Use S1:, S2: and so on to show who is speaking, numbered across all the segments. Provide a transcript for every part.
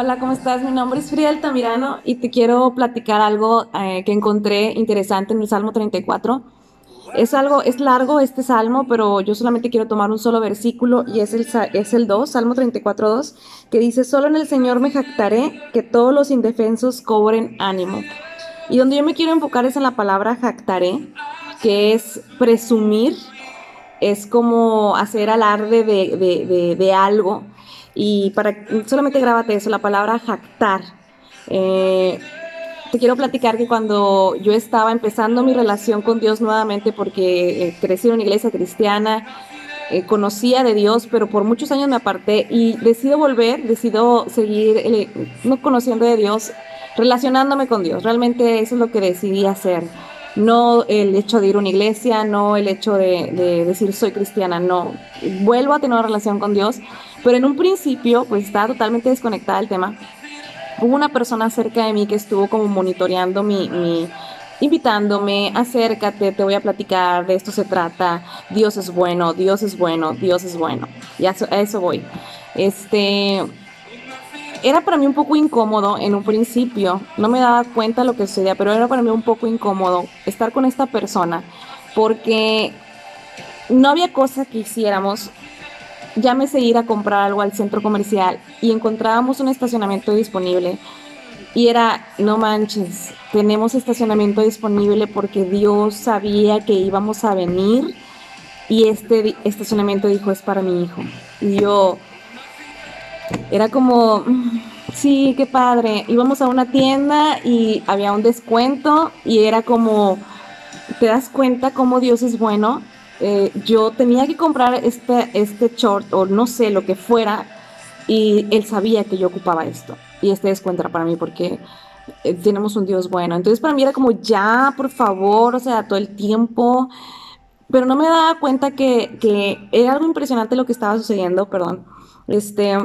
S1: Hola, ¿cómo estás? Mi nombre es Frida Altamirano y te quiero platicar algo eh, que encontré interesante en el Salmo 34. Es algo, es largo este salmo, pero yo solamente quiero tomar un solo versículo y es el, es el 2, Salmo 34, 2, que dice, solo en el Señor me jactaré, que todos los indefensos cobren ánimo. Y donde yo me quiero enfocar es en la palabra jactaré, que es presumir, es como hacer alarde de, de, de, algo. Y para solamente grábate eso, la palabra jactar. Eh, te quiero platicar que cuando yo estaba empezando mi relación con Dios nuevamente, porque eh, crecí en una iglesia cristiana, eh, conocía de Dios, pero por muchos años me aparté y decido volver, decido seguir no conociendo de Dios, relacionándome con Dios. Realmente eso es lo que decidí hacer no el hecho de ir a una iglesia, no el hecho de, decir soy cristiana, no. Vuelvo a tener una relación con Dios, pero en un principio pues estaba totalmente desconectada del tema. Hubo una persona cerca de mí que estuvo como monitoreando mi, invitándome, acércate, te voy a platicar, de esto se trata, Dios es bueno, Dios es bueno, Dios es bueno. Y a eso, a eso voy. Este, era para mí un poco incómodo en un principio, no me daba cuenta lo que sucedía, pero era para mí un poco incómodo estar con esta persona porque no había cosa que hiciéramos, llámese ir a comprar algo al centro comercial y encontrábamos un estacionamiento disponible y era, no manches, tenemos estacionamiento disponible porque Dios sabía que íbamos a venir y este estacionamiento dijo es para mi hijo. Y yo, era como, sí, qué padre. Íbamos a una tienda y había un descuento y era como, ¿te das cuenta cómo Dios es bueno? Eh, yo tenía que comprar este, este short o no sé lo que fuera y él sabía que yo ocupaba esto. Y este descuento era para mí porque eh, tenemos un Dios bueno. Entonces para mí era como, ya, por favor, o sea, todo el tiempo. Pero no me daba cuenta que, que era algo impresionante lo que estaba sucediendo, perdón. Este,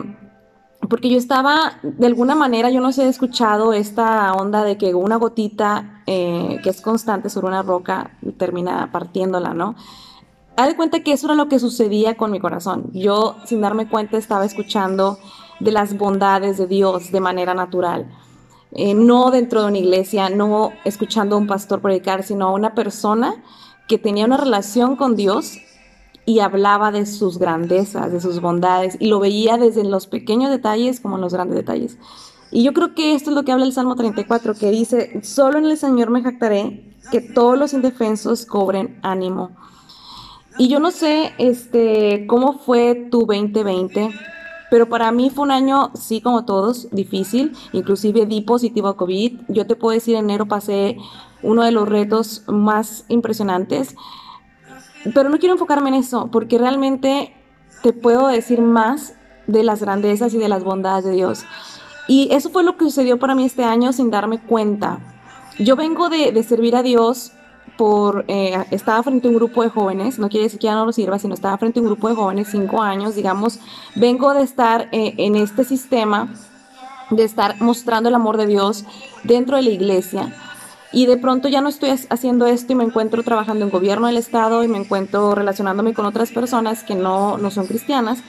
S1: porque yo estaba, de alguna manera, yo no sé, he escuchado esta onda de que una gotita eh, que es constante sobre una roca termina partiéndola, ¿no? Haz de cuenta que eso era lo que sucedía con mi corazón. Yo, sin darme cuenta, estaba escuchando de las bondades de Dios de manera natural. Eh, no dentro de una iglesia, no escuchando a un pastor predicar, sino a una persona que tenía una relación con Dios y hablaba de sus grandezas, de sus bondades, y lo veía desde los pequeños detalles como en los grandes detalles. Y yo creo que esto es lo que habla el Salmo 34, que dice, solo en el Señor me jactaré, que todos los indefensos cobren ánimo. Y yo no sé este, cómo fue tu 2020, pero para mí fue un año, sí, como todos, difícil. Inclusive di positivo a COVID. Yo te puedo decir, en enero pasé uno de los retos más impresionantes pero no quiero enfocarme en eso, porque realmente te puedo decir más de las grandezas y de las bondades de Dios. Y eso fue lo que sucedió para mí este año sin darme cuenta. Yo vengo de, servir a Dios por, eh, estaba frente a un grupo de jóvenes, no quiere decir que ya no lo sirva, sino estaba frente a un grupo de jóvenes, cinco años, digamos, vengo de estar eh, en este sistema, de estar mostrando el amor de Dios dentro de la iglesia y de pronto ya no estoy haciendo esto y me encuentro trabajando en gobierno del Estado y me encuentro relacionándome con otras personas que no, no son cristianas.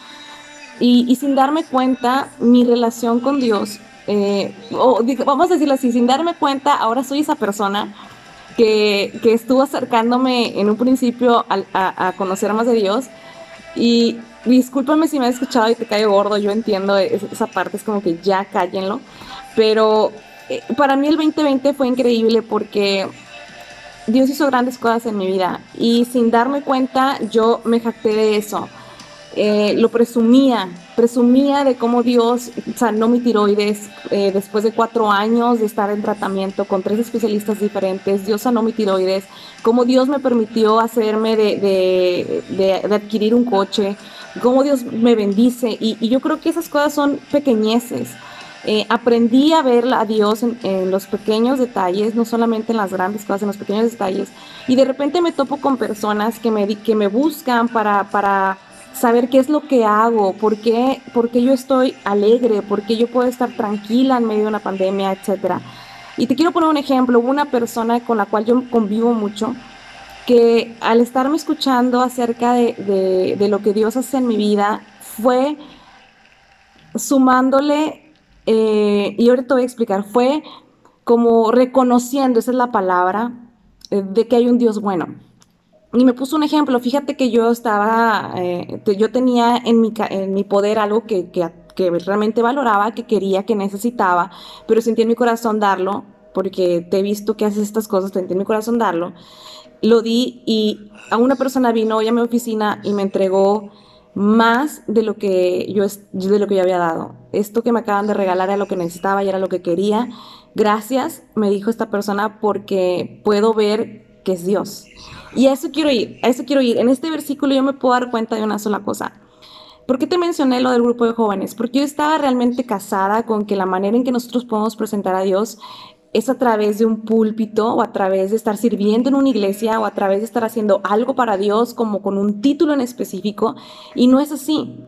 S1: Y, sin darme cuenta, mi relación con Dios, eh, o vamos a decirlo así, sin darme cuenta, ahora soy esa persona que, que estuvo acercándome en un principio a, a, conocer más de Dios. Y discúlpame si me has escuchado y te caigo gordo, yo entiendo esa parte, es como que ya cállenlo. Pero eh, para mí el 2020 fue increíble porque Dios hizo grandes cosas en mi vida y sin darme cuenta yo me jacté de eso. Eh, lo presumía, presumía de cómo Dios sanó mi tiroides eh, después de cuatro años de estar en tratamiento con tres especialistas diferentes. Dios sanó mi tiroides, cómo Dios me permitió hacerme de, de, adquirir un coche, cómo Dios me bendice. Y, yo creo que esas cosas son pequeñeces eh, aprendí a ver a Dios en, los pequeños detalles, no solamente en las grandes cosas, en los pequeños detalles. Y de repente me topo con personas que me, que me buscan para, para saber qué es lo que hago, por qué, por qué yo estoy alegre, por qué yo puedo estar tranquila en medio de una pandemia, etc. Y te quiero poner un ejemplo, una persona con la cual yo convivo mucho, que al estarme escuchando acerca de, de, de lo que Dios hace en mi vida, fue sumándole eh, y ahorita te voy a explicar, fue como reconociendo, esa es la palabra, eh, de que hay un Dios bueno. Y me puso un ejemplo, fíjate que yo estaba, eh, yo tenía en mi, en mi poder algo que, que, que realmente valoraba, que quería, que necesitaba, pero sentí en mi corazón darlo, porque te he visto que haces estas cosas, sentí en mi corazón darlo. Lo di y a una persona vino hoy a mi oficina y me entregó más de lo que yo de lo que yo había dado. Esto que me acaban de regalar era lo que necesitaba y era lo que quería. Gracias, me dijo esta persona, porque puedo ver que es Dios. Y a eso quiero ir, a eso quiero ir. En este versículo yo me puedo dar cuenta de una sola cosa. ¿Por qué te mencioné lo del grupo de jóvenes? Porque yo estaba realmente casada con que la manera en que nosotros podemos presentar a Dios es a través de un púlpito o a través de estar sirviendo en una iglesia o a través de estar haciendo algo para Dios como con un título en específico. Y no es así.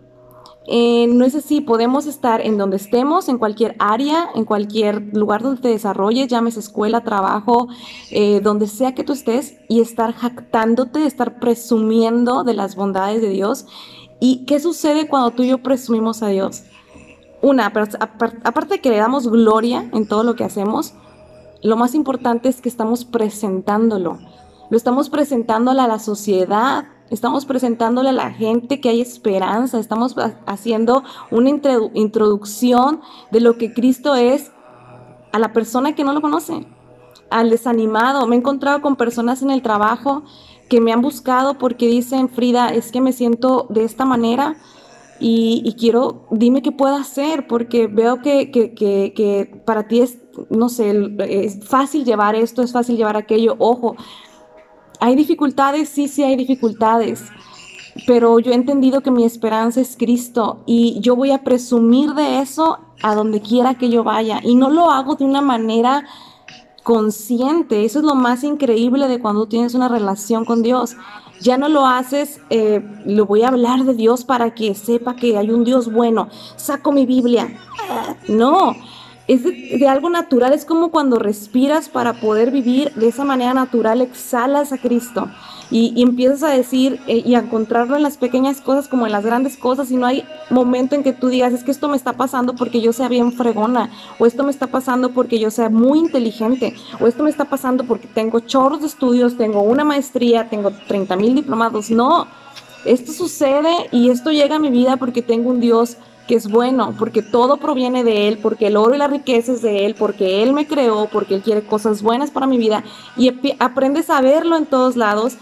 S1: Eh, no es así, podemos estar en donde estemos, en cualquier área, en cualquier lugar donde te desarrolles, llames escuela, trabajo, eh, donde sea que tú estés, y estar jactándote, estar presumiendo de las bondades de Dios. ¿Y qué sucede cuando tú y yo presumimos a Dios? Una, aparte de que le damos gloria en todo lo que hacemos, lo más importante es que estamos presentándolo. Lo estamos presentándole a la sociedad, estamos presentándole a la gente que hay esperanza, estamos haciendo una introducción de lo que Cristo es a la persona que no lo conoce, al desanimado. Me he encontrado con personas en el trabajo que me han buscado porque dicen, Frida, es que me siento de esta manera y, quiero, dime qué puedo hacer, porque veo que, que, que, para ti es, no sé, es fácil llevar esto, es fácil llevar aquello. Ojo, hay dificultades, sí, sí hay dificultades, pero yo he entendido que mi esperanza es Cristo y yo voy a presumir de eso a donde quiera que yo vaya. Y no lo hago de una manera consciente. Eso es lo más increíble de cuando tienes una relación con Dios. Ya no lo haces, eh, lo voy a hablar de Dios para que sepa que hay un Dios bueno. Saco mi Biblia. No, es de, algo natural, es como cuando respiras para poder vivir de esa manera natural, exhalas a Cristo y, empiezas a decir eh, y a encontrarlo en las pequeñas cosas como en las grandes cosas y no hay momento en que tú digas, es que esto me está pasando porque yo sea bien fregona, o esto me está pasando porque yo sea muy inteligente, o esto me está pasando porque tengo chorros de estudios, tengo una maestría, tengo 30 mil diplomados, no, esto sucede y esto llega a mi vida porque tengo un Dios que es bueno, porque todo proviene de Él, porque el oro y la riqueza es de Él, porque Él me creó, porque Él quiere cosas buenas para mi vida y aprendes a verlo en todos lados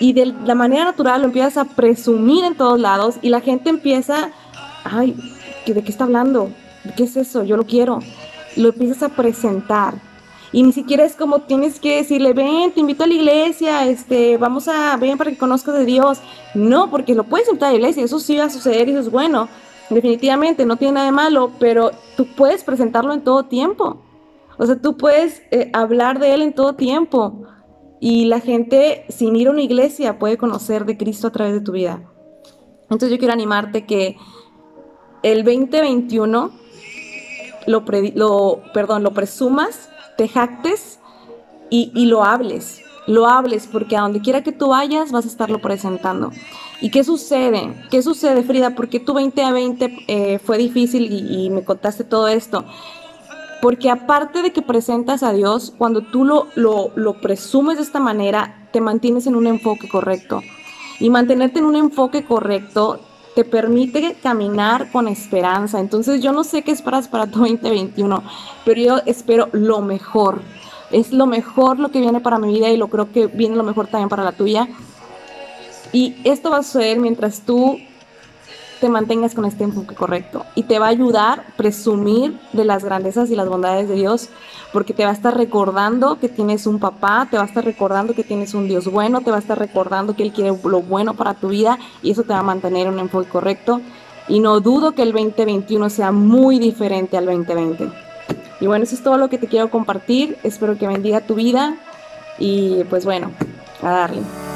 S1: y de la manera natural lo empiezas a presumir en todos lados y la gente empieza, ay, ¿de qué está hablando? ¿Qué es eso? Yo lo quiero. Lo empiezas a presentar. Y ni siquiera es como tienes que decirle, ven, te invito a la iglesia, este, vamos a, ven para que conozcas de Dios. No, porque lo puedes invitar a la iglesia, eso sí va a suceder y eso es bueno definitivamente no tiene nada de malo, pero tú puedes presentarlo en todo tiempo. O sea, tú puedes eh, hablar de él en todo tiempo. Y la gente, sin ir a una iglesia, puede conocer de Cristo a través de tu vida. Entonces yo quiero animarte que el 2021 lo, lo, perdón, lo presumas, te jactes y lo hables. Lo hables porque a donde quiera que tú vayas vas a estarlo presentando. ¿Y qué sucede? ¿Qué sucede, Frida? Porque tu 20 a 20 eh, fue difícil y, me contaste todo esto. Porque aparte de que presentas a Dios, cuando tú lo, lo, lo presumes de esta manera, te mantienes en un enfoque correcto. Y mantenerte en un enfoque correcto te permite caminar con esperanza. Entonces yo no sé qué esperas para tu 2021, pero yo espero lo mejor. Es lo mejor lo que viene para mi vida y lo creo que viene lo mejor también para la tuya. Y esto va a suceder mientras tú te mantengas con este enfoque correcto y te va a ayudar a presumir de las grandezas y las bondades de Dios, porque te va a estar recordando que tienes un papá, te va a estar recordando que tienes un Dios bueno, te va a estar recordando que Él quiere lo bueno para tu vida y eso te va a mantener en un enfoque correcto. Y no dudo que el 2021 sea muy diferente al 2020. Y bueno, eso es todo lo que te quiero compartir. Espero que bendiga tu vida y pues bueno, a darle.